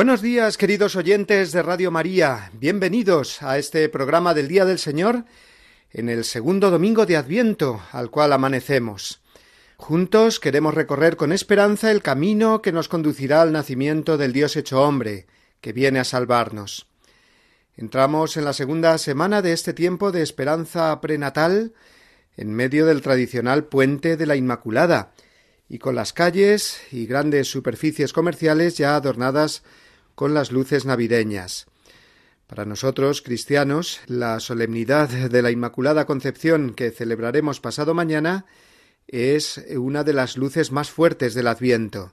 Buenos días, queridos oyentes de Radio María. Bienvenidos a este programa del Día del Señor en el segundo domingo de Adviento al cual amanecemos. Juntos queremos recorrer con esperanza el camino que nos conducirá al nacimiento del Dios hecho hombre, que viene a salvarnos. Entramos en la segunda semana de este tiempo de esperanza prenatal, en medio del tradicional puente de la Inmaculada, y con las calles y grandes superficies comerciales ya adornadas con las luces navideñas. Para nosotros, cristianos, la solemnidad de la Inmaculada Concepción que celebraremos pasado mañana es una de las luces más fuertes del Adviento,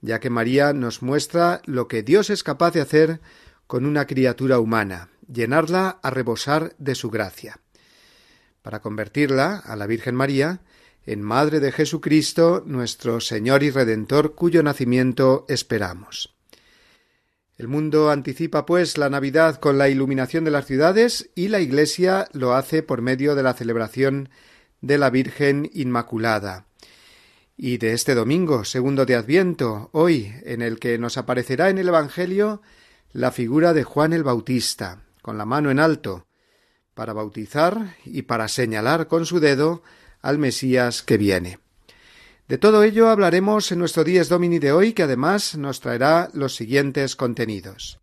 ya que María nos muestra lo que Dios es capaz de hacer con una criatura humana, llenarla a rebosar de su gracia. Para convertirla, a la Virgen María, en Madre de Jesucristo, nuestro Señor y Redentor, cuyo nacimiento esperamos. El mundo anticipa, pues, la Navidad con la iluminación de las ciudades y la Iglesia lo hace por medio de la celebración de la Virgen Inmaculada. Y de este domingo, segundo de Adviento, hoy, en el que nos aparecerá en el Evangelio la figura de Juan el Bautista, con la mano en alto, para bautizar y para señalar con su dedo al Mesías que viene. De todo ello hablaremos en nuestro Dies Domini de hoy, que además nos traerá los siguientes contenidos.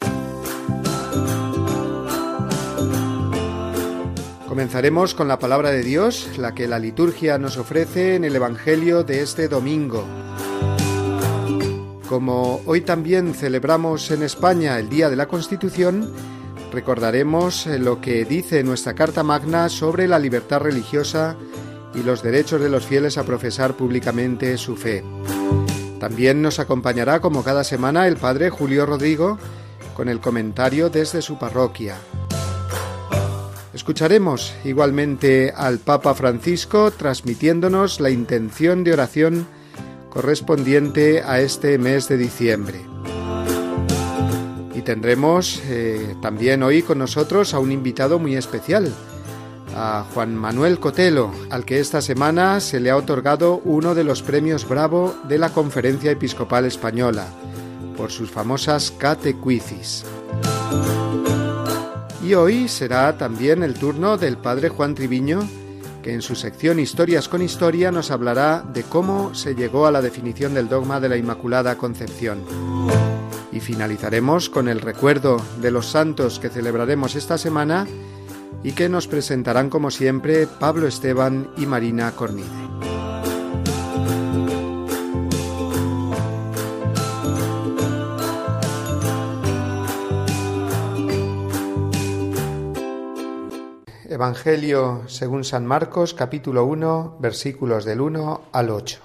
Comenzaremos con la palabra de Dios, la que la liturgia nos ofrece en el Evangelio de este domingo. Como hoy también celebramos en España el Día de la Constitución, recordaremos lo que dice nuestra Carta Magna sobre la libertad religiosa y los derechos de los fieles a profesar públicamente su fe. También nos acompañará como cada semana el Padre Julio Rodrigo con el comentario desde su parroquia. Escucharemos igualmente al Papa Francisco transmitiéndonos la intención de oración correspondiente a este mes de diciembre. Y tendremos eh, también hoy con nosotros a un invitado muy especial, a Juan Manuel Cotelo, al que esta semana se le ha otorgado uno de los premios Bravo de la Conferencia Episcopal Española, por sus famosas catecuicis. Y hoy será también el turno del padre Juan Triviño, que en su sección Historias con Historia nos hablará de cómo se llegó a la definición del dogma de la Inmaculada Concepción. Y finalizaremos con el recuerdo de los santos que celebraremos esta semana y que nos presentarán como siempre Pablo Esteban y Marina Cornide. Evangelio según San Marcos capítulo 1 versículos del 1 al 8.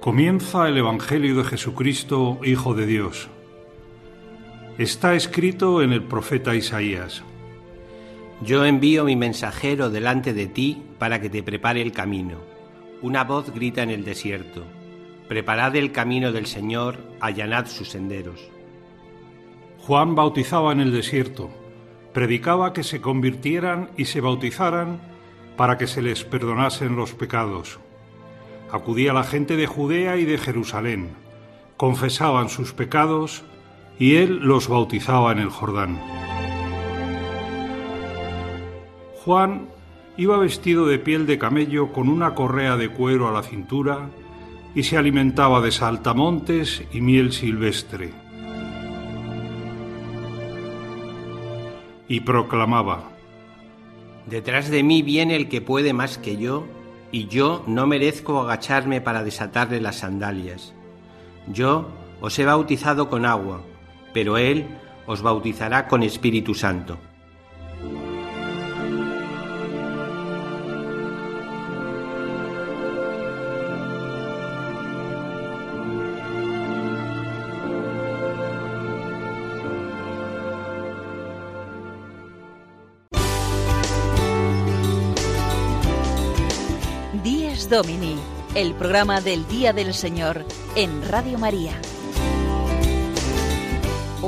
Comienza el Evangelio de Jesucristo, Hijo de Dios Está escrito en el profeta Isaías. Yo envío mi mensajero delante de ti para que te prepare el camino. Una voz grita en el desierto. Preparad el camino del Señor, allanad sus senderos. Juan bautizaba en el desierto, predicaba que se convirtieran y se bautizaran para que se les perdonasen los pecados. Acudía la gente de Judea y de Jerusalén, confesaban sus pecados y él los bautizaba en el Jordán. Juan iba vestido de piel de camello con una correa de cuero a la cintura y se alimentaba de saltamontes y miel silvestre. Y proclamaba, Detrás de mí viene el que puede más que yo, y yo no merezco agacharme para desatarle las sandalias. Yo os he bautizado con agua, pero Él os bautizará con Espíritu Santo. Días Domini, el programa del Día del Señor en Radio María.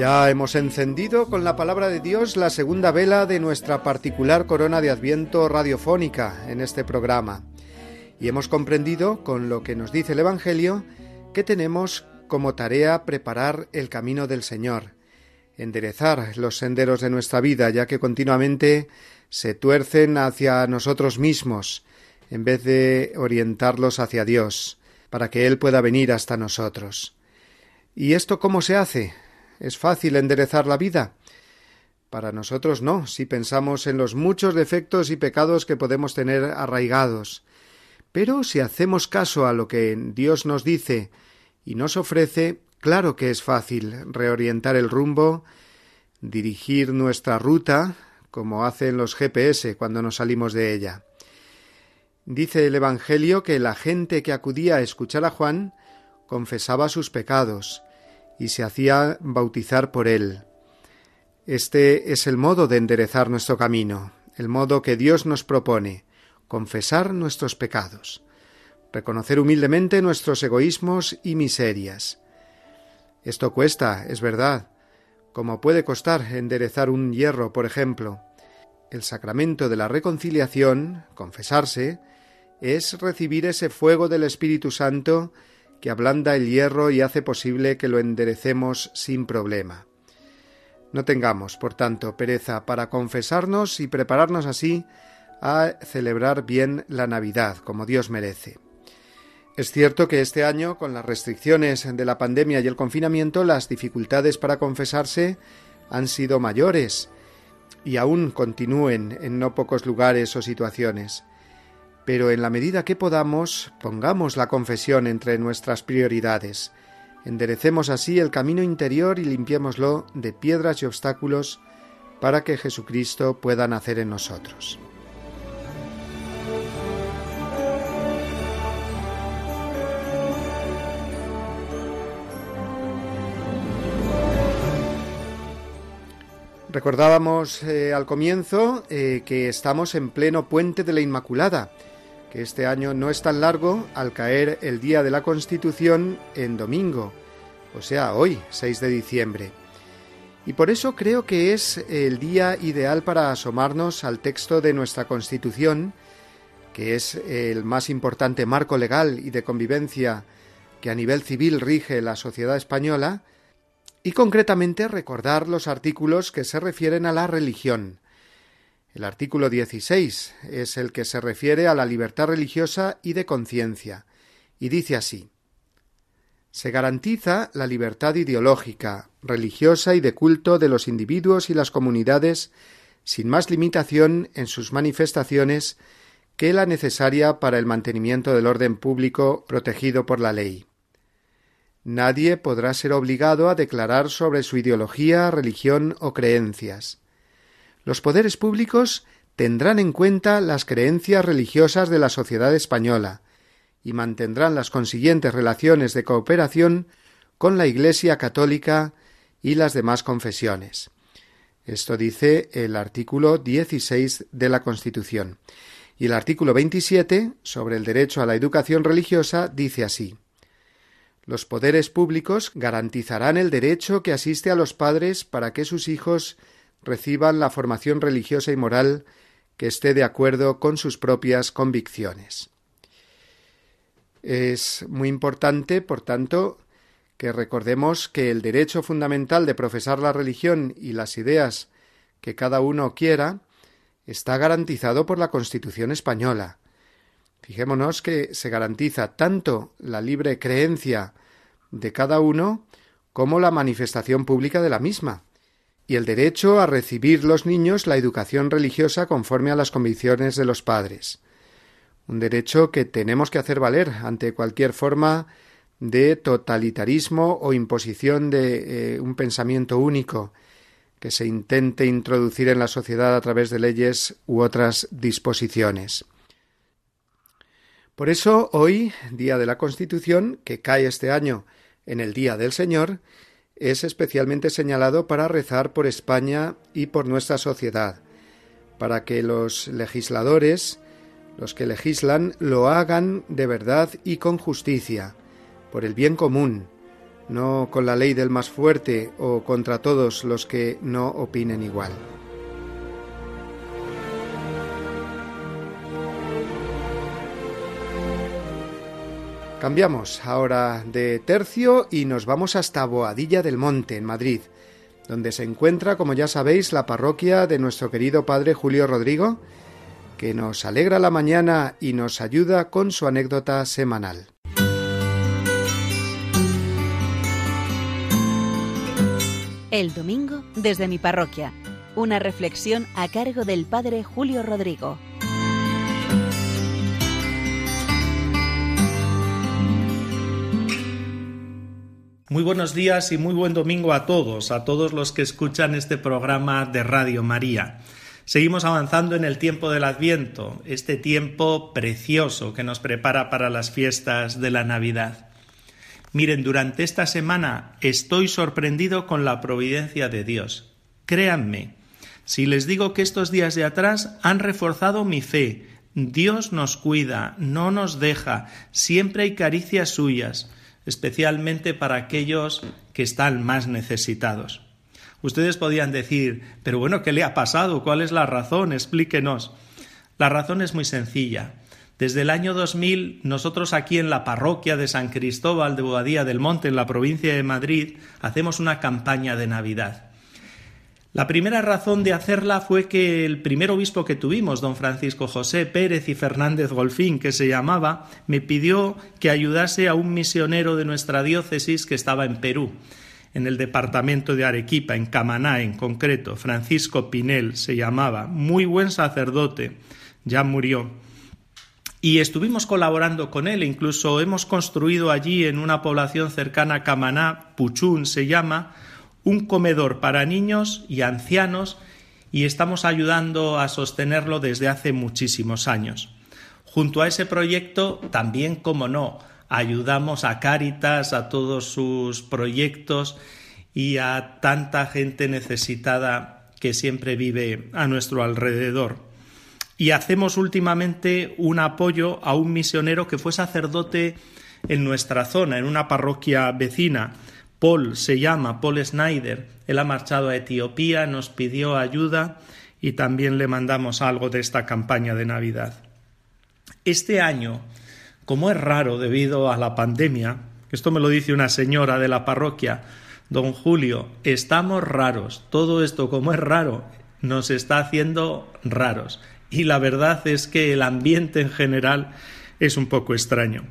Ya hemos encendido con la palabra de Dios la segunda vela de nuestra particular corona de Adviento radiofónica en este programa. Y hemos comprendido, con lo que nos dice el Evangelio, que tenemos como tarea preparar el camino del Señor, enderezar los senderos de nuestra vida, ya que continuamente se tuercen hacia nosotros mismos, en vez de orientarlos hacia Dios, para que Él pueda venir hasta nosotros. ¿Y esto cómo se hace? ¿Es fácil enderezar la vida? Para nosotros no, si pensamos en los muchos defectos y pecados que podemos tener arraigados. Pero si hacemos caso a lo que Dios nos dice y nos ofrece, claro que es fácil reorientar el rumbo, dirigir nuestra ruta, como hacen los GPS cuando nos salimos de ella. Dice el Evangelio que la gente que acudía a escuchar a Juan confesaba sus pecados, y se hacía bautizar por él. Este es el modo de enderezar nuestro camino, el modo que Dios nos propone, confesar nuestros pecados, reconocer humildemente nuestros egoísmos y miserias. Esto cuesta, es verdad, como puede costar enderezar un hierro, por ejemplo. El sacramento de la reconciliación, confesarse, es recibir ese fuego del Espíritu Santo que ablanda el hierro y hace posible que lo enderecemos sin problema. No tengamos, por tanto, pereza para confesarnos y prepararnos así a celebrar bien la Navidad, como Dios merece. Es cierto que este año, con las restricciones de la pandemia y el confinamiento, las dificultades para confesarse han sido mayores y aún continúen en no pocos lugares o situaciones pero en la medida que podamos, pongamos la confesión entre nuestras prioridades. Enderecemos así el camino interior y limpiémoslo de piedras y obstáculos para que Jesucristo pueda nacer en nosotros. Recordábamos eh, al comienzo eh, que estamos en pleno puente de la Inmaculada, que este año no es tan largo al caer el día de la Constitución en domingo, o sea, hoy, 6 de diciembre. Y por eso creo que es el día ideal para asomarnos al texto de nuestra Constitución, que es el más importante marco legal y de convivencia que a nivel civil rige la sociedad española, y concretamente recordar los artículos que se refieren a la religión, el artículo 16 es el que se refiere a la libertad religiosa y de conciencia, y dice así Se garantiza la libertad ideológica, religiosa y de culto de los individuos y las comunidades sin más limitación en sus manifestaciones que la necesaria para el mantenimiento del orden público protegido por la ley. Nadie podrá ser obligado a declarar sobre su ideología, religión o creencias los poderes públicos tendrán en cuenta las creencias religiosas de la sociedad española y mantendrán las consiguientes relaciones de cooperación con la Iglesia católica y las demás confesiones. Esto dice el artículo 16 de la Constitución. Y el artículo 27, sobre el derecho a la educación religiosa, dice así Los poderes públicos garantizarán el derecho que asiste a los padres para que sus hijos reciban la formación religiosa y moral que esté de acuerdo con sus propias convicciones. Es muy importante, por tanto, que recordemos que el derecho fundamental de profesar la religión y las ideas que cada uno quiera está garantizado por la Constitución española. Fijémonos que se garantiza tanto la libre creencia de cada uno como la manifestación pública de la misma, y el derecho a recibir los niños la educación religiosa conforme a las convicciones de los padres. Un derecho que tenemos que hacer valer ante cualquier forma de totalitarismo o imposición de eh, un pensamiento único que se intente introducir en la sociedad a través de leyes u otras disposiciones. Por eso, hoy, Día de la Constitución, que cae este año en el Día del Señor, es especialmente señalado para rezar por España y por nuestra sociedad, para que los legisladores, los que legislan, lo hagan de verdad y con justicia, por el bien común, no con la ley del más fuerte o contra todos los que no opinen igual. Cambiamos ahora de tercio y nos vamos hasta Boadilla del Monte, en Madrid, donde se encuentra, como ya sabéis, la parroquia de nuestro querido padre Julio Rodrigo, que nos alegra la mañana y nos ayuda con su anécdota semanal. El domingo desde mi parroquia, una reflexión a cargo del padre Julio Rodrigo. Muy buenos días y muy buen domingo a todos, a todos los que escuchan este programa de Radio María. Seguimos avanzando en el tiempo del Adviento, este tiempo precioso que nos prepara para las fiestas de la Navidad. Miren, durante esta semana estoy sorprendido con la providencia de Dios. Créanme, si les digo que estos días de atrás han reforzado mi fe, Dios nos cuida, no nos deja, siempre hay caricias suyas especialmente para aquellos que están más necesitados. Ustedes podían decir, pero bueno, ¿qué le ha pasado? ¿Cuál es la razón? Explíquenos. La razón es muy sencilla. Desde el año 2000, nosotros aquí en la parroquia de San Cristóbal de Boadía del Monte, en la provincia de Madrid, hacemos una campaña de Navidad. La primera razón de hacerla fue que el primer obispo que tuvimos, don Francisco José Pérez y Fernández Golfín, que se llamaba, me pidió que ayudase a un misionero de nuestra diócesis que estaba en Perú, en el departamento de Arequipa, en Camaná en concreto. Francisco Pinel se llamaba, muy buen sacerdote, ya murió. Y estuvimos colaborando con él, incluso hemos construido allí en una población cercana a Camaná, Puchún se llama, un comedor para niños y ancianos y estamos ayudando a sostenerlo desde hace muchísimos años. Junto a ese proyecto, también, como no, ayudamos a Cáritas, a todos sus proyectos y a tanta gente necesitada que siempre vive a nuestro alrededor. Y hacemos últimamente un apoyo a un misionero que fue sacerdote en nuestra zona, en una parroquia vecina, Paul se llama, Paul Snyder. Él ha marchado a Etiopía, nos pidió ayuda y también le mandamos algo de esta campaña de Navidad. Este año, como es raro debido a la pandemia, esto me lo dice una señora de la parroquia, don Julio, estamos raros, todo esto como es raro, nos está haciendo raros. Y la verdad es que el ambiente en general es un poco extraño.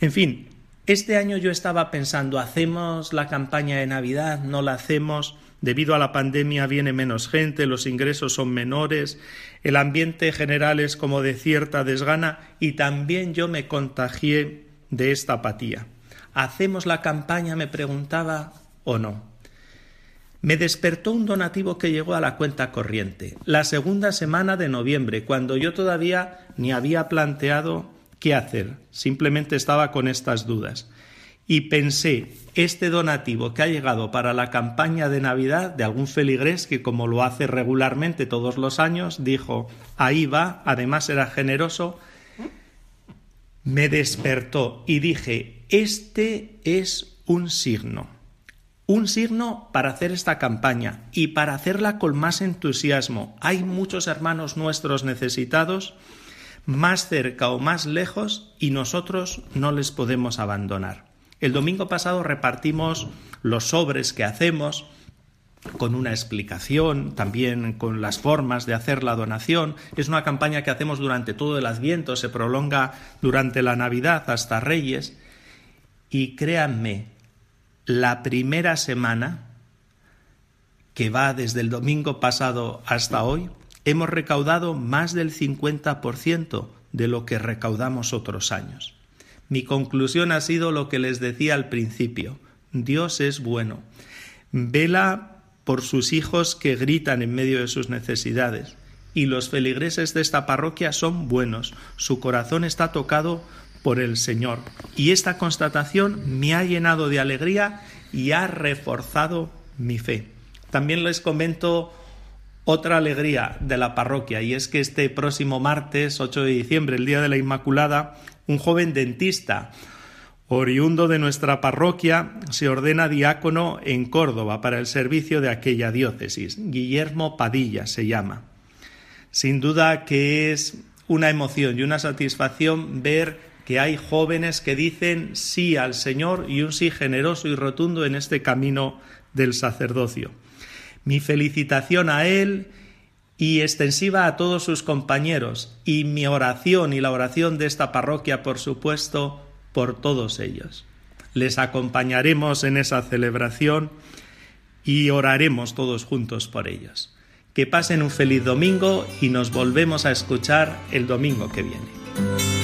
En fin, este año yo estaba pensando, ¿hacemos la campaña de Navidad? ¿No la hacemos? Debido a la pandemia viene menos gente, los ingresos son menores, el ambiente general es como de cierta desgana y también yo me contagié de esta apatía. ¿Hacemos la campaña? me preguntaba, o no. Me despertó un donativo que llegó a la cuenta corriente, la segunda semana de noviembre, cuando yo todavía ni había planteado qué hacer. Simplemente estaba con estas dudas. Y pensé, este donativo que ha llegado para la campaña de Navidad de algún feligrés que como lo hace regularmente todos los años, dijo, ahí va, además era generoso, me despertó y dije, Este es un signo. Un signo para hacer esta campaña y para hacerla con más entusiasmo. Hay muchos hermanos nuestros necesitados, más cerca o más lejos, y nosotros no les podemos abandonar. El domingo pasado repartimos los sobres que hacemos con una explicación, también con las formas de hacer la donación. Es una campaña que hacemos durante todo el Adviento, se prolonga durante la Navidad hasta Reyes. Y créanme, la primera semana, que va desde el domingo pasado hasta hoy, hemos recaudado más del 50% de lo que recaudamos otros años. Mi conclusión ha sido lo que les decía al principio. Dios es bueno. Vela por sus hijos que gritan en medio de sus necesidades. Y los feligreses de esta parroquia son buenos, su corazón está tocado por el Señor. Y esta constatación me ha llenado de alegría y ha reforzado mi fe. También les comento otra alegría de la parroquia y es que este próximo martes 8 de diciembre, el Día de la Inmaculada, un joven dentista oriundo de nuestra parroquia, se ordena diácono en Córdoba para el servicio de aquella diócesis. Guillermo Padilla se llama. Sin duda que es una emoción y una satisfacción ver que hay jóvenes que dicen sí al Señor y un sí generoso y rotundo en este camino del sacerdocio. Mi felicitación a él y extensiva a todos sus compañeros y mi oración y la oración de esta parroquia, por supuesto, por todos ellos. Les acompañaremos en esa celebración y oraremos todos juntos por ellos. Que pasen un feliz domingo y nos volvemos a escuchar el domingo que viene.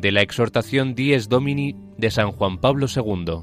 de la exhortación Dies Domini de San Juan Pablo II.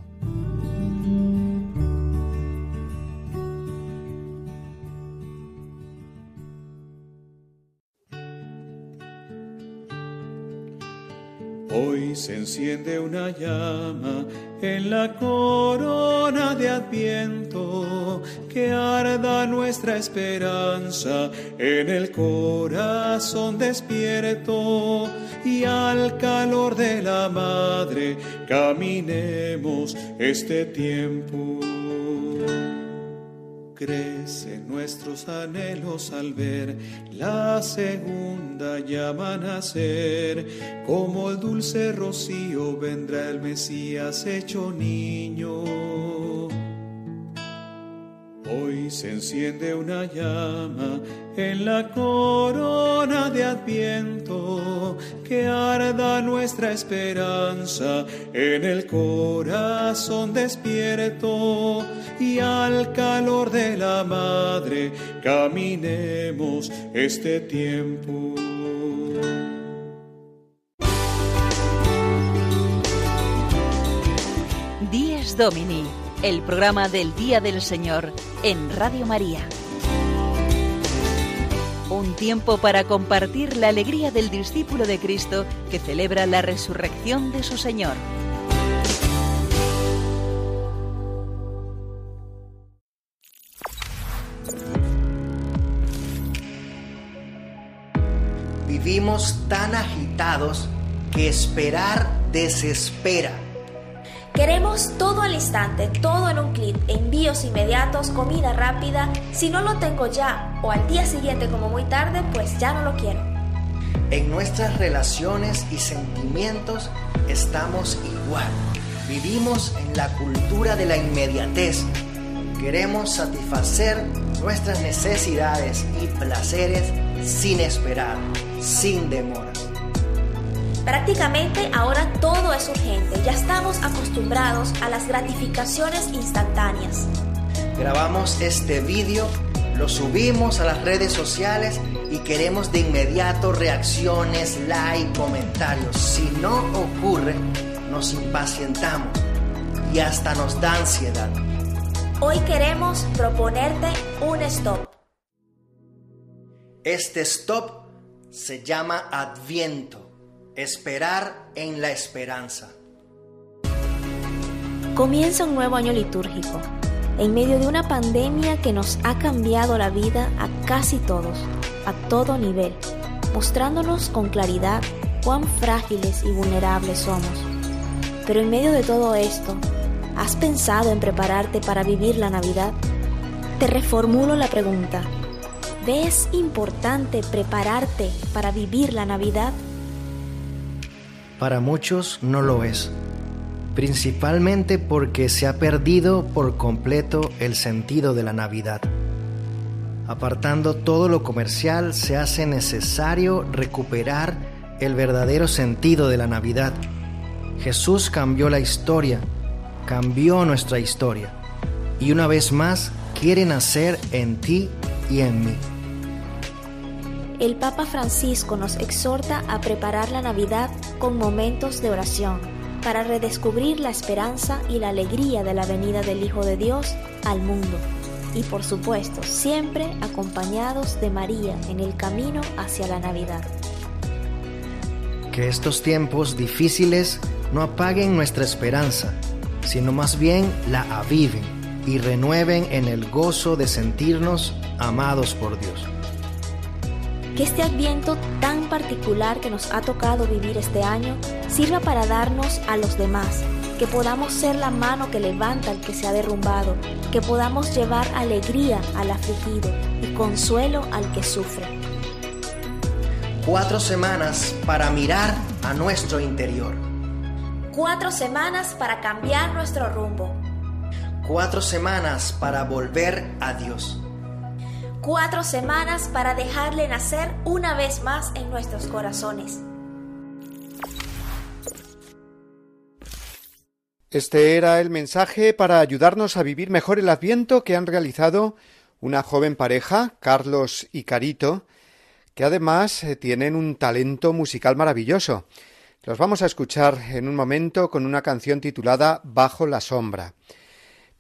Hoy se enciende una llama en la corona de Adviento, que arda nuestra esperanza en el corazón despierto y al calor de la Madre caminemos este tiempo. Crecen nuestros anhelos al ver la segunda llama nacer, como el dulce rocío vendrá el Mesías hecho niño. Hoy se enciende una llama en la corona de Adviento que arda nuestra esperanza en el corazón despierto y al calor de la Madre caminemos este tiempo. Días Domini el programa del Día del Señor en Radio María. Un tiempo para compartir la alegría del discípulo de Cristo que celebra la resurrección de su Señor. Vivimos tan agitados que esperar desespera Queremos todo al instante, todo en un clic, envíos inmediatos, comida rápida. Si no lo tengo ya o al día siguiente como muy tarde, pues ya no lo quiero. En nuestras relaciones y sentimientos estamos igual. Vivimos en la cultura de la inmediatez. Queremos satisfacer nuestras necesidades y placeres sin esperar, sin demora. Prácticamente ahora todo es urgente, ya estamos acostumbrados a las gratificaciones instantáneas. Grabamos este vídeo, lo subimos a las redes sociales y queremos de inmediato reacciones, like, comentarios. Si no ocurre, nos impacientamos y hasta nos da ansiedad. Hoy queremos proponerte un stop. Este stop se llama Adviento, esperar en la esperanza. Comienza un nuevo año litúrgico, en medio de una pandemia que nos ha cambiado la vida a casi todos, a todo nivel, mostrándonos con claridad cuán frágiles y vulnerables somos. Pero en medio de todo esto, ¿has pensado en prepararte para vivir la Navidad? Te reformulo la pregunta. ¿Ves importante prepararte para vivir la Navidad? Para muchos no lo es, principalmente porque se ha perdido por completo el sentido de la Navidad. Apartando todo lo comercial, se hace necesario recuperar el verdadero sentido de la Navidad. Jesús cambió la historia, cambió nuestra historia, y una vez más quiere nacer en ti y en mí el Papa Francisco nos exhorta a preparar la Navidad con momentos de oración para redescubrir la esperanza y la alegría de la venida del Hijo de Dios al mundo. Y por supuesto, siempre acompañados de María en el camino hacia la Navidad. Que estos tiempos difíciles no apaguen nuestra esperanza, sino más bien la aviven y renueven en el gozo de sentirnos amados por Dios que este adviento tan particular que nos ha tocado vivir este año sirva para darnos a los demás, que podamos ser la mano que levanta al que se ha derrumbado, que podamos llevar alegría al afligido y consuelo al que sufre. Cuatro semanas para mirar a nuestro interior. Cuatro semanas para cambiar nuestro rumbo. Cuatro semanas para volver a Dios cuatro semanas para dejarle nacer una vez más en nuestros corazones. Este era el mensaje para ayudarnos a vivir mejor el adviento que han realizado una joven pareja, Carlos y Carito, que además eh, tienen un talento musical maravilloso. Los vamos a escuchar en un momento con una canción titulada Bajo la sombra.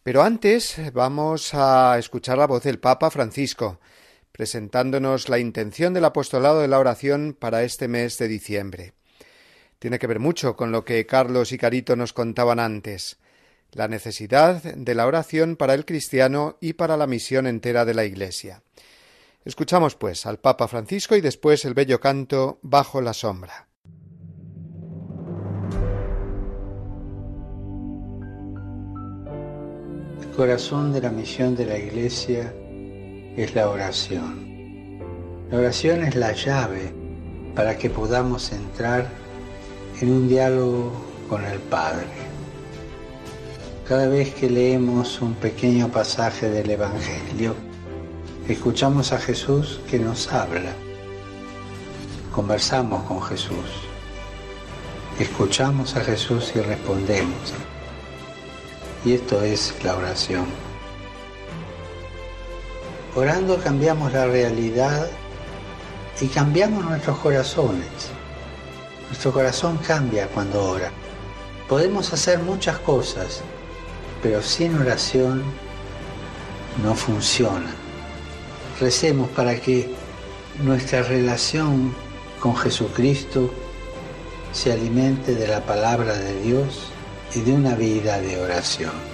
Pero antes vamos a escuchar la voz del Papa Francisco, presentándonos la intención del apostolado de la oración para este mes de diciembre. Tiene que ver mucho con lo que Carlos y Carito nos contaban antes, la necesidad de la oración para el cristiano y para la misión entera de la Iglesia. Escuchamos, pues, al Papa Francisco y después el bello canto Bajo la sombra. Corazón de la misión de la iglesia es la oración. La oración es la llave para que podamos entrar en un diálogo con el Padre. Cada vez que leemos un pequeño pasaje del Evangelio, escuchamos a Jesús que nos habla. Conversamos con Jesús. Escuchamos a Jesús y respondemos. Y esto es la oración. Orando cambiamos la realidad y cambiamos nuestros corazones. Nuestro corazón cambia cuando ora. Podemos hacer muchas cosas, pero sin oración no funciona. Recemos para que nuestra relación con Jesucristo se alimente de la palabra de Dios y de una vida de oración.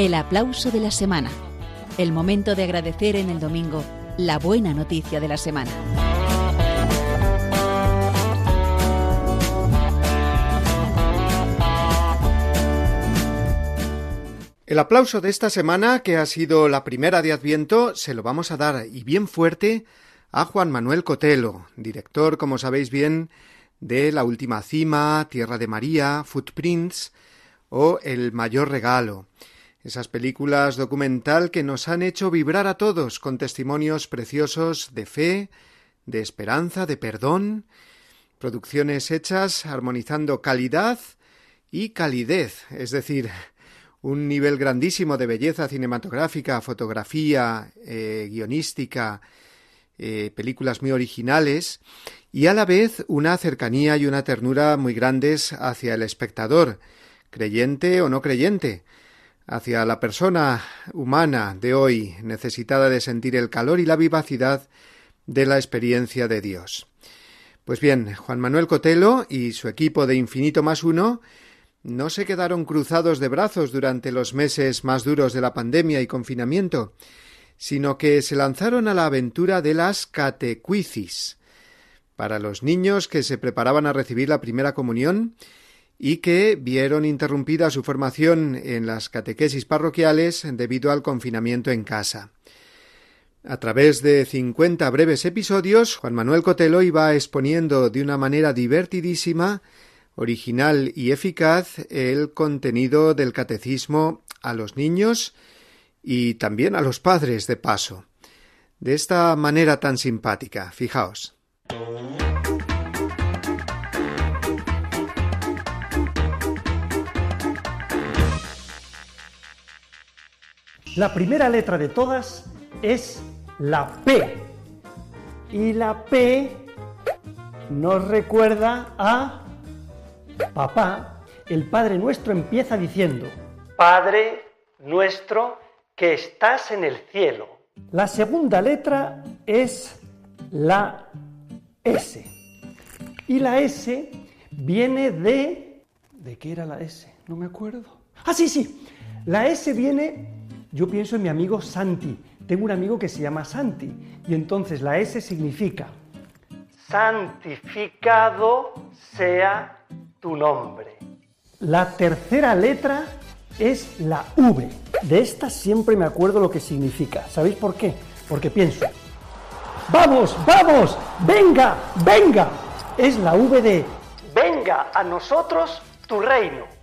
El aplauso de la semana. El momento de agradecer en el domingo la buena noticia de la semana. El aplauso de esta semana, que ha sido la primera de Adviento, se lo vamos a dar y bien fuerte a Juan Manuel Cotelo, director, como sabéis bien, de La Última Cima, Tierra de María, Footprints o El Mayor Regalo. Esas películas documental que nos han hecho vibrar a todos con testimonios preciosos de fe, de esperanza, de perdón, producciones hechas armonizando calidad y calidez, es decir, un nivel grandísimo de belleza cinematográfica, fotografía, eh, guionística, eh, películas muy originales y a la vez una cercanía y una ternura muy grandes hacia el espectador, creyente o no creyente, hacia la persona humana de hoy necesitada de sentir el calor y la vivacidad de la experiencia de Dios. Pues bien, Juan Manuel Cotelo y su equipo de Infinito más uno no se quedaron cruzados de brazos durante los meses más duros de la pandemia y confinamiento, sino que se lanzaron a la aventura de las catecuicis, para los niños que se preparaban a recibir la primera comunión y que vieron interrumpida su formación en las catequesis parroquiales debido al confinamiento en casa. A través de cincuenta breves episodios, Juan Manuel Cotelo iba exponiendo de una manera divertidísima original y eficaz el contenido del catecismo a los niños y también a los padres de paso. De esta manera tan simpática, fijaos. La primera letra de todas es la P. Y la P nos recuerda a Papá, el Padre nuestro empieza diciendo, Padre nuestro que estás en el cielo. La segunda letra es la S. Y la S viene de... ¿De qué era la S? No me acuerdo. Ah, sí, sí. La S viene, yo pienso en mi amigo Santi. Tengo un amigo que se llama Santi. Y entonces la S significa, santificado sea tu nombre. La tercera letra es la V. De esta siempre me acuerdo lo que significa. ¿Sabéis por qué? Porque pienso, vamos, vamos, venga, venga. Es la V de, venga a nosotros tu reino.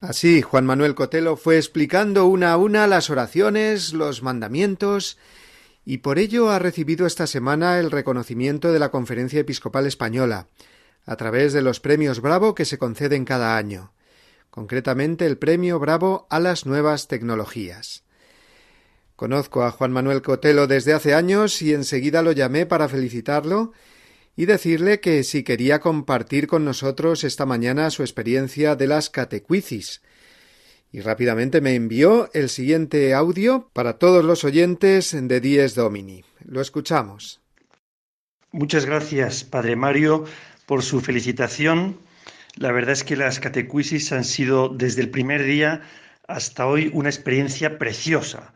Así, Juan Manuel Cotelo fue explicando una a una las oraciones, los mandamientos, y por ello ha recibido esta semana el reconocimiento de la Conferencia Episcopal Española, a través de los premios Bravo que se conceden cada año, concretamente el premio Bravo a las nuevas tecnologías. Conozco a Juan Manuel Cotelo desde hace años y enseguida lo llamé para felicitarlo y decirle que si quería compartir con nosotros esta mañana su experiencia de las catecuicis. Y rápidamente me envió el siguiente audio para todos los oyentes de Dies Domini. Lo escuchamos. Muchas gracias, Padre Mario, por su felicitación. La verdad es que las catecuisis han sido desde el primer día hasta hoy una experiencia preciosa.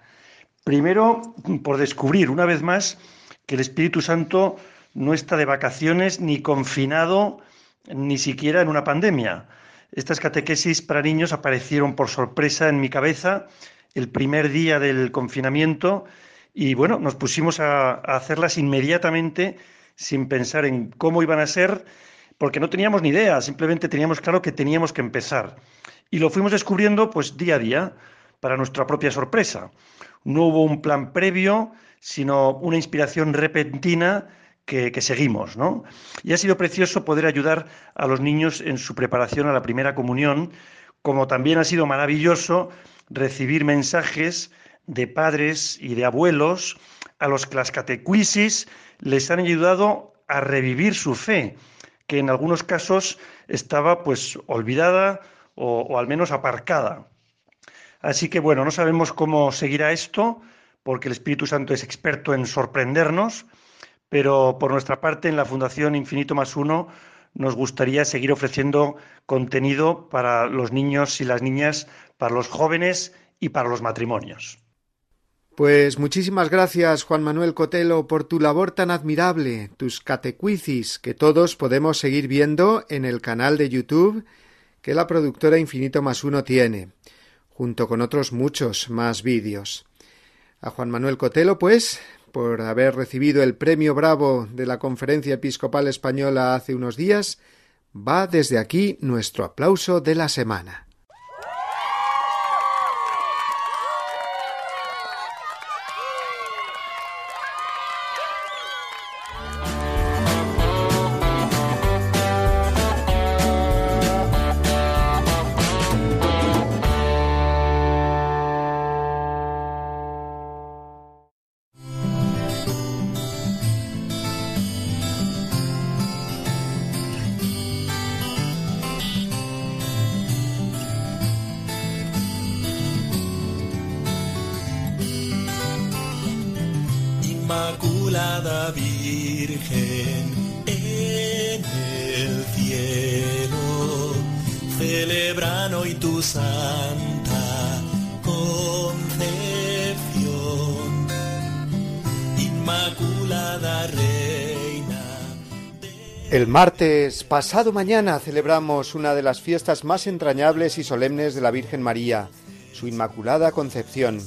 Primero, por descubrir una vez más que el Espíritu Santo no está de vacaciones ni confinado ni siquiera en una pandemia. Estas catequesis para niños aparecieron por sorpresa en mi cabeza el primer día del confinamiento y bueno, nos pusimos a, hacerlas inmediatamente sin pensar en cómo iban a ser, porque no teníamos ni idea, simplemente teníamos claro que teníamos que empezar. Y lo fuimos descubriendo pues día a día, para nuestra propia sorpresa. No hubo un plan previo, sino una inspiración repentina que, seguimos, ¿no? Y ha sido precioso poder ayudar a los niños en su preparación a la primera comunión, como también ha sido maravilloso recibir mensajes de padres y de abuelos a los que las les han ayudado a revivir su fe, que en algunos casos estaba pues olvidada o, o al menos aparcada. Así que bueno, no sabemos cómo seguirá esto, porque el Espíritu Santo es experto en sorprendernos, pero por nuestra parte en la Fundación Infinito más Uno nos gustaría seguir ofreciendo contenido para los niños y las niñas, para los jóvenes y para los matrimonios. Pues muchísimas gracias, Juan Manuel Cotelo, por tu labor tan admirable, tus catecuicis, que todos podemos seguir viendo en el canal de YouTube que la productora Infinito más Uno tiene, junto con otros muchos más vídeos. A Juan Manuel Cotelo, pues, por haber recibido el premio Bravo de la Conferencia Episcopal Española hace unos días, va desde aquí nuestro aplauso de la semana. Martes pasado mañana celebramos una de las fiestas más entrañables y solemnes de la Virgen María, su Inmaculada Concepción,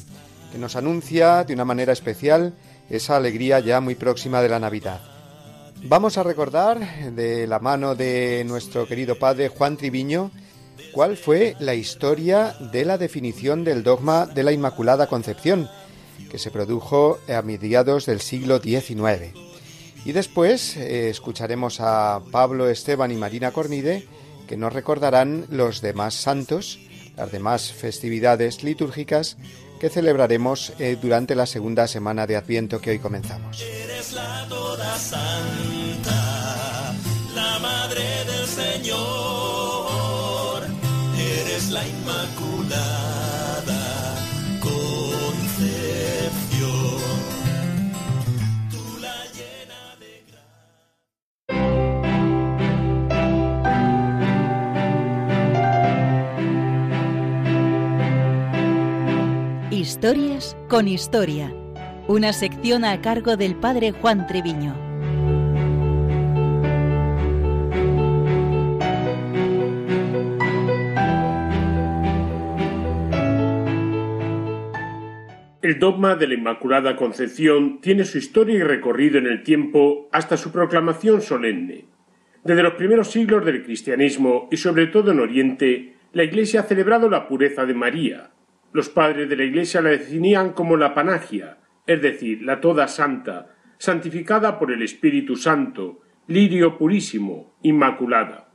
que nos anuncia de una manera especial esa alegría ya muy próxima de la Navidad. Vamos a recordar de la mano de nuestro querido padre Juan Triviño cuál fue la historia de la definición del dogma de la Inmaculada Concepción, que se produjo a mediados del siglo XIX. Y después eh, escucharemos a Pablo Esteban y Marina Cornide, que nos recordarán los demás santos, las demás festividades litúrgicas que celebraremos eh, durante la segunda semana de Adviento que hoy comenzamos. Eres la toda santa, la madre del Señor, eres la inmaculada Historias con Historia, una sección a cargo del padre Juan Treviño. El dogma de la Inmaculada Concepción tiene su historia y recorrido en el tiempo hasta su proclamación solemne. Desde los primeros siglos del cristianismo y sobre todo en Oriente, la Iglesia ha celebrado la pureza de María, los padres de la Iglesia la definían como la panagia, es decir, la toda santa, santificada por el Espíritu Santo, lirio purísimo, inmaculada.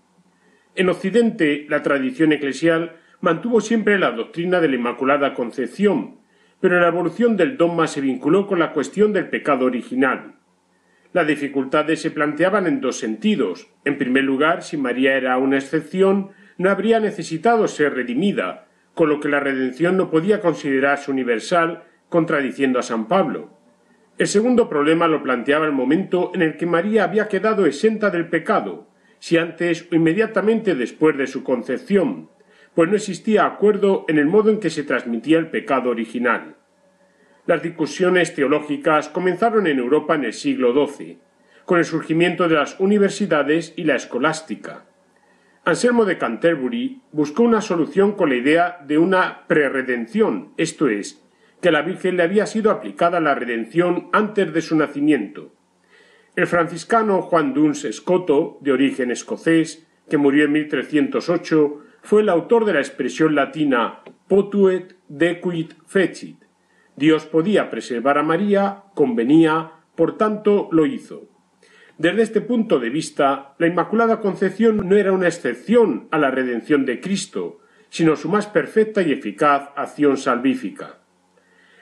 En Occidente, la tradición eclesial mantuvo siempre la doctrina de la Inmaculada Concepción, pero la evolución del dogma se vinculó con la cuestión del pecado original. Las dificultades se planteaban en dos sentidos. En primer lugar, si María era una excepción, no habría necesitado ser redimida, con lo que la redención no podía considerarse universal, contradiciendo a San Pablo. El segundo problema lo planteaba el momento en el que María había quedado exenta del pecado, si antes o inmediatamente después de su concepción, pues no existía acuerdo en el modo en que se transmitía el pecado original. Las discusiones teológicas comenzaron en Europa en el siglo XII, con el surgimiento de las universidades y la escolástica. Anselmo de Canterbury buscó una solución con la idea de una preredención, esto es, que a la Virgen le había sido aplicada la redención antes de su nacimiento. El franciscano Juan Duns Escoto, de origen escocés, que murió en 1308, fue el autor de la expresión latina potuet dequit fecit. Dios podía preservar a María, convenía, por tanto lo hizo. Desde este punto de vista, la Inmaculada Concepción no era una excepción a la redención de Cristo, sino su más perfecta y eficaz acción salvífica.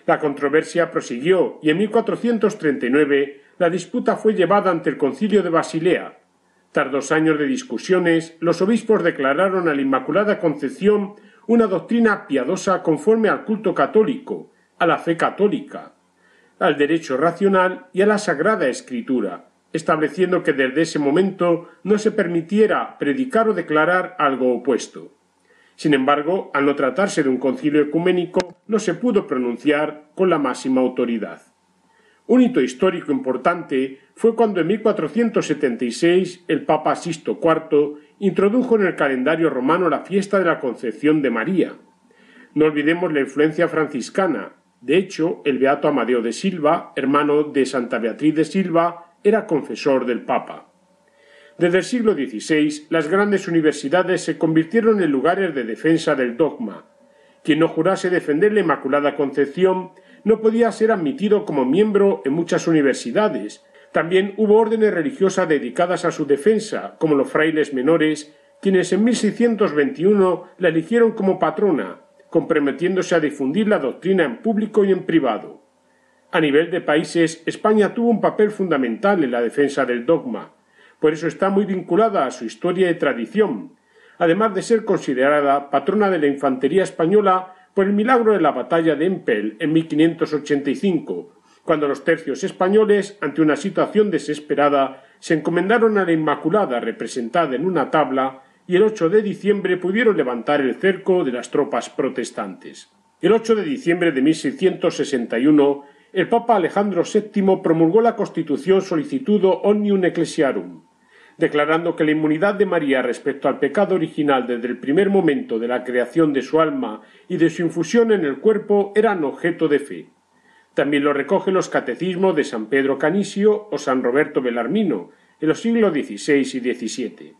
La controversia prosiguió y en 1439 la disputa fue llevada ante el concilio de Basilea. Tras dos años de discusiones, los obispos declararon a la Inmaculada Concepción una doctrina piadosa conforme al culto católico, a la fe católica, al derecho racional y a la Sagrada Escritura, estableciendo que desde ese momento no se permitiera predicar o declarar algo opuesto. Sin embargo, al no tratarse de un concilio ecuménico, no se pudo pronunciar con la máxima autoridad. Un hito histórico importante fue cuando en 1476 el Papa Sisto IV introdujo en el calendario romano la fiesta de la Concepción de María. No olvidemos la influencia franciscana. De hecho, el beato Amadeo de Silva, hermano de Santa Beatriz de Silva, era confesor del Papa. Desde el siglo XVI, las grandes universidades se convirtieron en lugares de defensa del dogma. Quien no jurase defender la Inmaculada Concepción no podía ser admitido como miembro en muchas universidades. También hubo órdenes religiosas dedicadas a su defensa, como los frailes menores, quienes en 1621 la eligieron como patrona, comprometiéndose a difundir la doctrina en público y en privado. A nivel de países, España tuvo un papel fundamental en la defensa del dogma, por eso está muy vinculada a su historia y tradición, además de ser considerada patrona de la infantería española por el milagro de la batalla de Empel en 1585, cuando los tercios españoles, ante una situación desesperada, se encomendaron a la Inmaculada representada en una tabla y el 8 de diciembre pudieron levantar el cerco de las tropas protestantes. El 8 de diciembre de 1661, el Papa Alejandro VII promulgó la Constitución Solicitudo Omnium Ecclesiarum, declarando que la inmunidad de María respecto al pecado original desde el primer momento de la creación de su alma y de su infusión en el cuerpo eran objeto de fe. También lo recogen los catecismos de San Pedro Canisio o San Roberto Belarmino en los siglos XVI y XVII.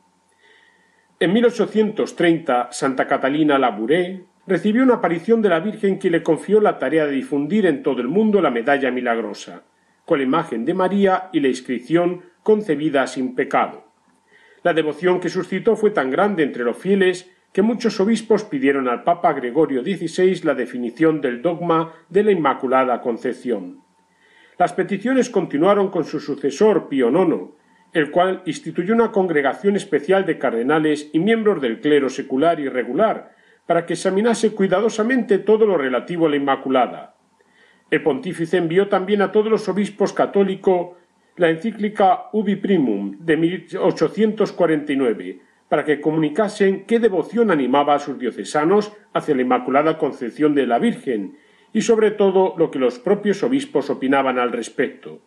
En 1830, Santa Catalina Labouré recibió una aparición de la Virgen que le confió la tarea de difundir en todo el mundo la medalla milagrosa, con la imagen de María y la inscripción concebida sin pecado. La devoción que suscitó fue tan grande entre los fieles que muchos obispos pidieron al Papa Gregorio XVI la definición del dogma de la Inmaculada Concepción. Las peticiones continuaron con su sucesor Pío IX, el cual instituyó una congregación especial de cardenales y miembros del clero secular y regular para que examinase cuidadosamente todo lo relativo a la Inmaculada. El pontífice envió también a todos los obispos católicos la encíclica Ubi Primum de 1849 para que comunicasen qué devoción animaba a sus diocesanos hacia la Inmaculada Concepción de la Virgen y sobre todo lo que los propios obispos opinaban al respecto.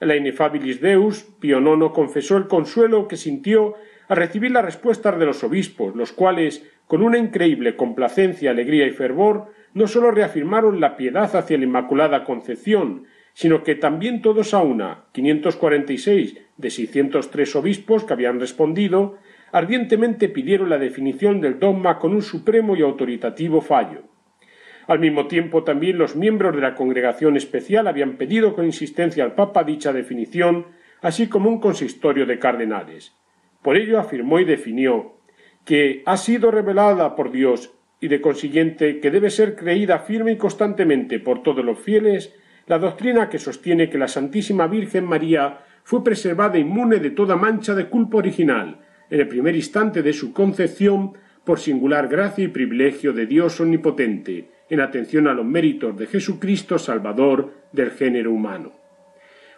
La Inefabilis Deus, Pío IX confesó el consuelo que sintió al recibir las respuestas de los obispos, los cuales, con una increíble complacencia, alegría y fervor, no sólo reafirmaron la piedad hacia la Inmaculada Concepción, sino que también todos a una, 546 de 603 obispos que habían respondido, ardientemente pidieron la definición del dogma con un supremo y autoritativo fallo. Al mismo tiempo, también los miembros de la congregación especial habían pedido con insistencia al Papa dicha definición, así como un consistorio de cardenales. Por ello afirmó y definió que ha sido revelada por Dios y de consiguiente que debe ser creída firme y constantemente por todos los fieles la doctrina que sostiene que la Santísima Virgen María fue preservada inmune de toda mancha de culpa original en el primer instante de su concepción por singular gracia y privilegio de Dios omnipotente, en atención a los méritos de Jesucristo Salvador del género humano.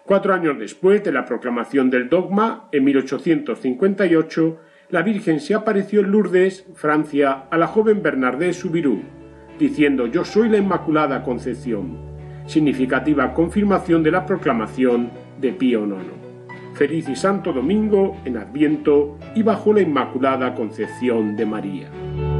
Cuatro años después de la proclamación del dogma, en 1858, la Virgen se apareció en Lourdes, Francia, a la joven Bernardé Soubirous, diciendo Yo soy la Inmaculada Concepción, significativa confirmación de la proclamación de Pío IX. Feliz y Santo Domingo en Adviento y bajo la Inmaculada Concepción de María.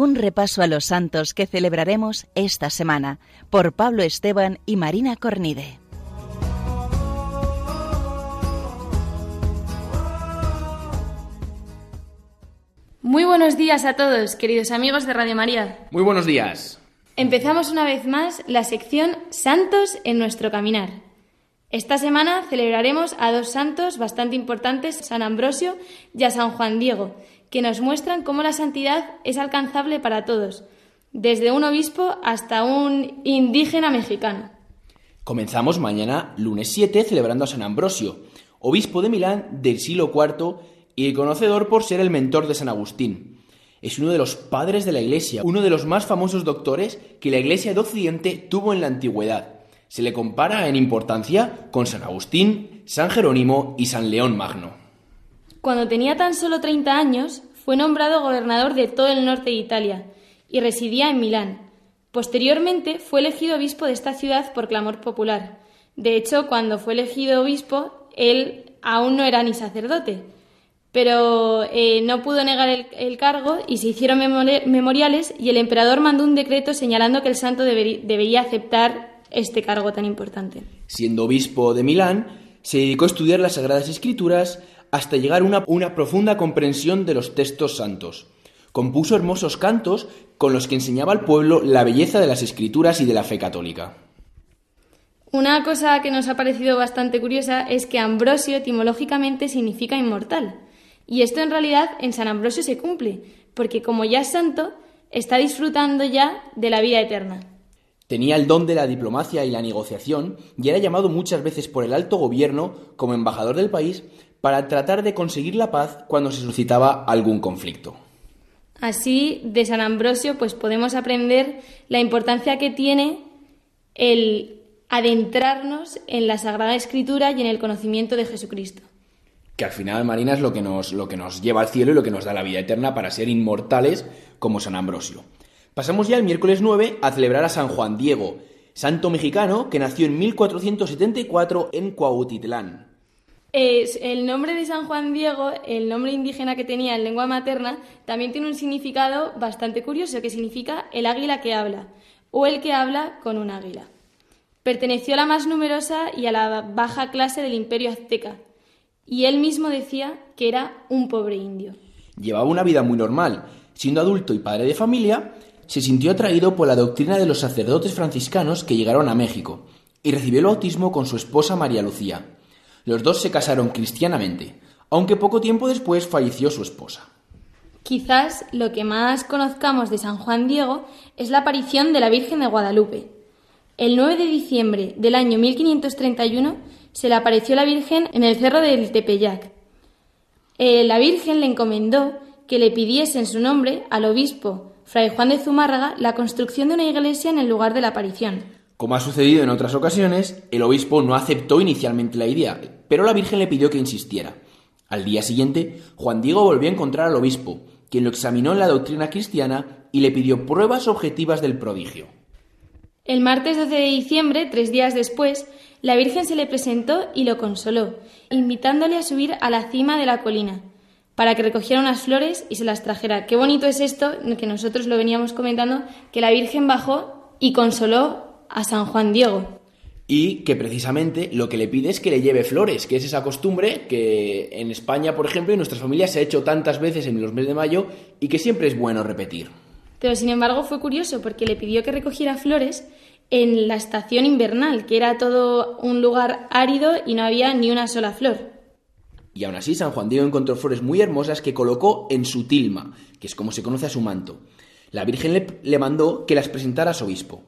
Un repaso a los santos que celebraremos esta semana por Pablo Esteban y Marina Cornide. Muy buenos días a todos, queridos amigos de Radio María. Muy buenos días. Empezamos una vez más la sección Santos en nuestro caminar. Esta semana celebraremos a dos santos bastante importantes, San Ambrosio y a San Juan Diego, que nos muestran cómo la santidad es alcanzable para todos, desde un obispo hasta un indígena mexicano. Comenzamos mañana, lunes 7, celebrando a San Ambrosio, obispo de Milán del siglo IV y conocedor por ser el mentor de San Agustín. Es uno de los padres de la Iglesia, uno de los más famosos doctores que la Iglesia de Occidente tuvo en la antigüedad. Se le compara en importancia con San Agustín, San Jerónimo y San León Magno. Cuando tenía tan solo 30 años, fue nombrado gobernador de todo el norte de Italia y residía en Milán. Posteriormente fue elegido obispo de esta ciudad por clamor popular. De hecho, cuando fue elegido obispo, él aún no era ni sacerdote, pero eh, no pudo negar el, cargo y se hicieron memoriales y el emperador mandó un decreto señalando que el santo debería aceptar este cargo tan importante. Siendo obispo de Milán, se dedicó a estudiar las Sagradas Escrituras hasta llegar a una, una profunda comprensión de los textos santos. Compuso hermosos cantos con los que enseñaba al pueblo la belleza de las escrituras y de la fe católica. Una cosa que nos ha parecido bastante curiosa es que Ambrosio etimológicamente significa inmortal. Y esto en realidad en San Ambrosio se cumple, porque como ya es santo, está disfrutando ya de la vida eterna. Tenía el don de la diplomacia y la negociación y era llamado muchas veces por el alto gobierno como embajador del país para tratar de conseguir la paz cuando se suscitaba algún conflicto. Así, de San Ambrosio, pues podemos aprender la importancia que tiene el adentrarnos en la Sagrada Escritura y en el conocimiento de Jesucristo. Que al final, Marina, es lo que nos, lo que nos lleva al cielo y lo que nos da la vida eterna para ser inmortales como San Ambrosio. Pasamos ya el miércoles 9 a celebrar a San Juan Diego, santo mexicano que nació en 1474 en Cuautitlán. El nombre de San Juan Diego, el nombre indígena que tenía en lengua materna, también tiene un significado bastante curioso, que significa el águila que habla, o el que habla con un águila. Perteneció a la más numerosa y a la baja clase del imperio azteca, y él mismo decía que era un pobre indio. Llevaba una vida muy normal. Siendo adulto y padre de familia, se sintió atraído por la doctrina de los sacerdotes franciscanos que llegaron a México, y recibió el bautismo con su esposa María Lucía. Los dos se casaron cristianamente, aunque poco tiempo después falleció su esposa. Quizás lo que más conozcamos de San Juan Diego es la aparición de la Virgen de Guadalupe. El 9 de diciembre del año 1531 se le apareció la Virgen en el cerro del Tepeyac. Eh, la Virgen le encomendó que le pidiese en su nombre al obispo Fray Juan de Zumárraga la construcción de una iglesia en el lugar de la aparición. Como ha sucedido en otras ocasiones, el obispo no aceptó inicialmente la idea, pero la Virgen le pidió que insistiera. Al día siguiente, Juan Diego volvió a encontrar al obispo, quien lo examinó en la doctrina cristiana y le pidió pruebas objetivas del prodigio. El martes 12 de diciembre, tres días después, la Virgen se le presentó y lo consoló, invitándole a subir a la cima de la colina, para que recogiera unas flores y se las trajera. Qué bonito es esto, que nosotros lo veníamos comentando, que la Virgen bajó y consoló a San Juan Diego. Y que precisamente lo que le pide es que le lleve flores, que es esa costumbre que en España, por ejemplo, en nuestras familias se ha hecho tantas veces en los meses de mayo y que siempre es bueno repetir. Pero sin embargo fue curioso porque le pidió que recogiera flores en la estación invernal, que era todo un lugar árido y no había ni una sola flor. Y aún así San Juan Diego encontró flores muy hermosas que colocó en su tilma, que es como se conoce a su manto. La Virgen le, le mandó que las presentara a su obispo.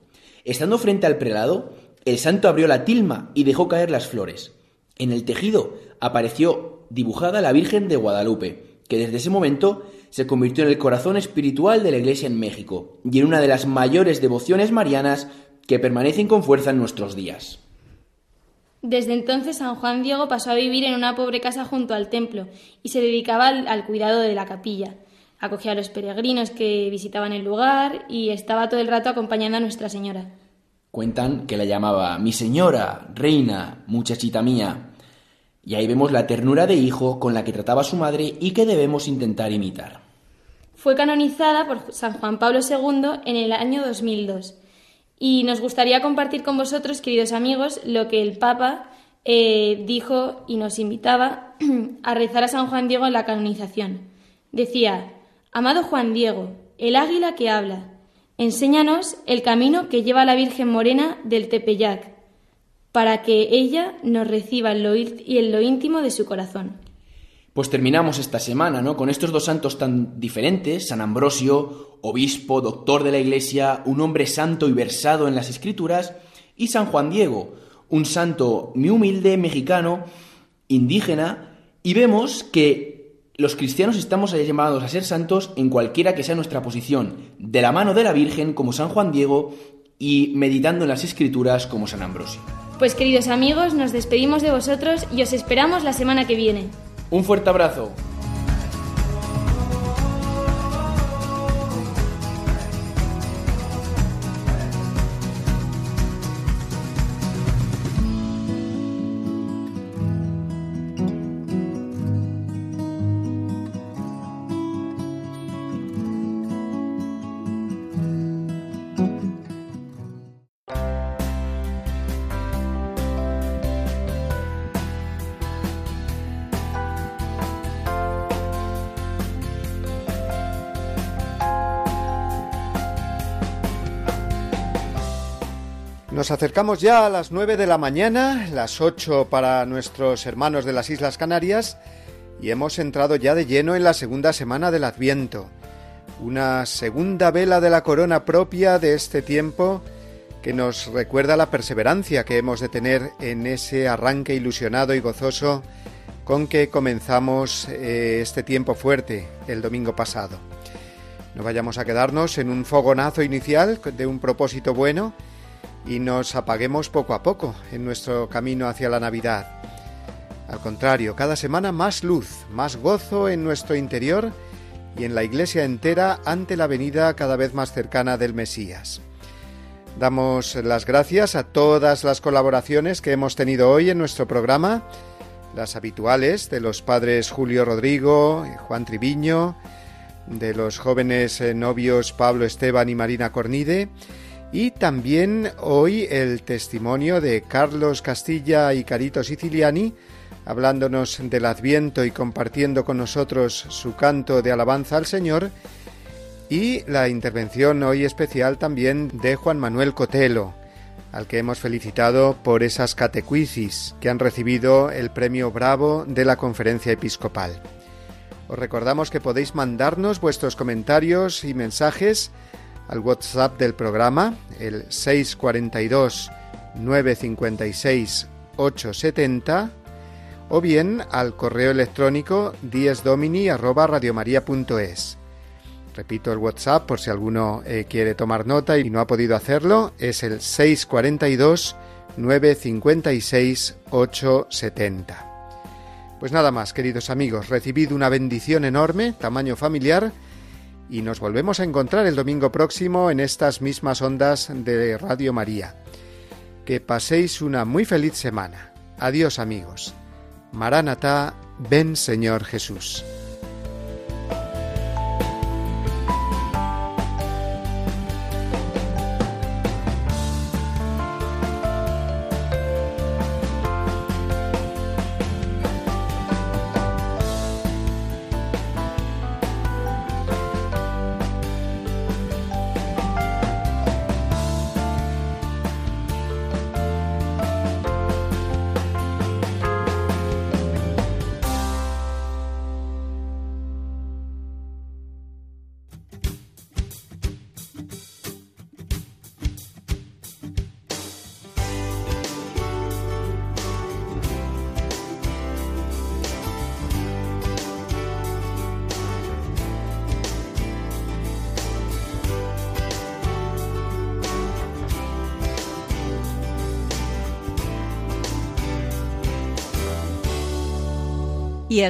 Estando frente al prelado, el santo abrió la tilma y dejó caer las flores. En el tejido apareció dibujada la Virgen de Guadalupe, que desde ese momento se convirtió en el corazón espiritual de la Iglesia en México y en una de las mayores devociones marianas que permanecen con fuerza en nuestros días. Desde entonces San Juan Diego pasó a vivir en una pobre casa junto al templo y se dedicaba al, cuidado de la capilla. Acogía a los peregrinos que visitaban el lugar y estaba todo el rato acompañando a Nuestra Señora. Cuentan que la llamaba mi señora, reina, muchachita mía. Y ahí vemos la ternura de hijo con la que trataba a su madre y que debemos intentar imitar. Fue canonizada por San Juan Pablo II en el año 2002 y nos gustaría compartir con vosotros, queridos amigos, lo que el Papa eh, dijo y nos invitaba a rezar a San Juan Diego en la canonización. Decía, Amado Juan Diego, el águila que habla, enséñanos el camino que lleva la Virgen Morena del Tepeyac, para que ella nos reciba en lo, y en lo íntimo de su corazón. Pues terminamos esta semana, ¿no? Con estos dos santos tan diferentes, San Ambrosio, obispo, doctor de la Iglesia, un hombre santo y versado en las Escrituras, y San Juan Diego, un santo muy humilde, mexicano, indígena, y vemos que los cristianos estamos llamados a ser santos en cualquiera que sea nuestra posición, de la mano de la Virgen como San Juan Diego y meditando en las Escrituras como San Ambrosio. Pues queridos amigos, nos despedimos de vosotros y os esperamos la semana que viene. Un fuerte abrazo. Acercamos ya a las 9 de la mañana, las 8 para nuestros hermanos de las Islas Canarias, y hemos entrado ya de lleno en la segunda semana del Adviento. Una segunda vela de la corona propia de este tiempo que nos recuerda la perseverancia que hemos de tener en ese arranque ilusionado y gozoso con que comenzamos eh, este tiempo fuerte el domingo pasado. No vayamos a quedarnos en un fogonazo inicial de un propósito bueno, y nos apaguemos poco a poco en nuestro camino hacia la Navidad. Al contrario, cada semana más luz, más gozo en nuestro interior y en la Iglesia entera ante la venida cada vez más cercana del Mesías. Damos las gracias a todas las colaboraciones que hemos tenido hoy en nuestro programa, las habituales de los padres Julio Rodrigo, Juan Triviño, de los jóvenes eh, novios Pablo Esteban y Marina Cornide, y también hoy el testimonio de Carlos Castilla y Carito Siciliani, hablándonos del Adviento y compartiendo con nosotros su canto de alabanza al Señor, y la intervención hoy especial también de Juan Manuel Cotelo, al que hemos felicitado por esas catecuisis que han recibido el premio Bravo de la Conferencia Episcopal. Os recordamos que podéis mandarnos vuestros comentarios y mensajes al WhatsApp del programa, el 642 956 870, o bien al correo electrónico diesdomini@radiomaria.es. Repito el WhatsApp por si alguno eh, quiere tomar nota y no ha podido hacerlo, es el 642 956 870. Pues nada más, queridos amigos, recibid una bendición enorme, tamaño familiar, y nos volvemos a encontrar el domingo próximo en estas mismas ondas de Radio María. Que paséis una muy feliz semana. Adiós amigos. Maranatá, ven Señor Jesús.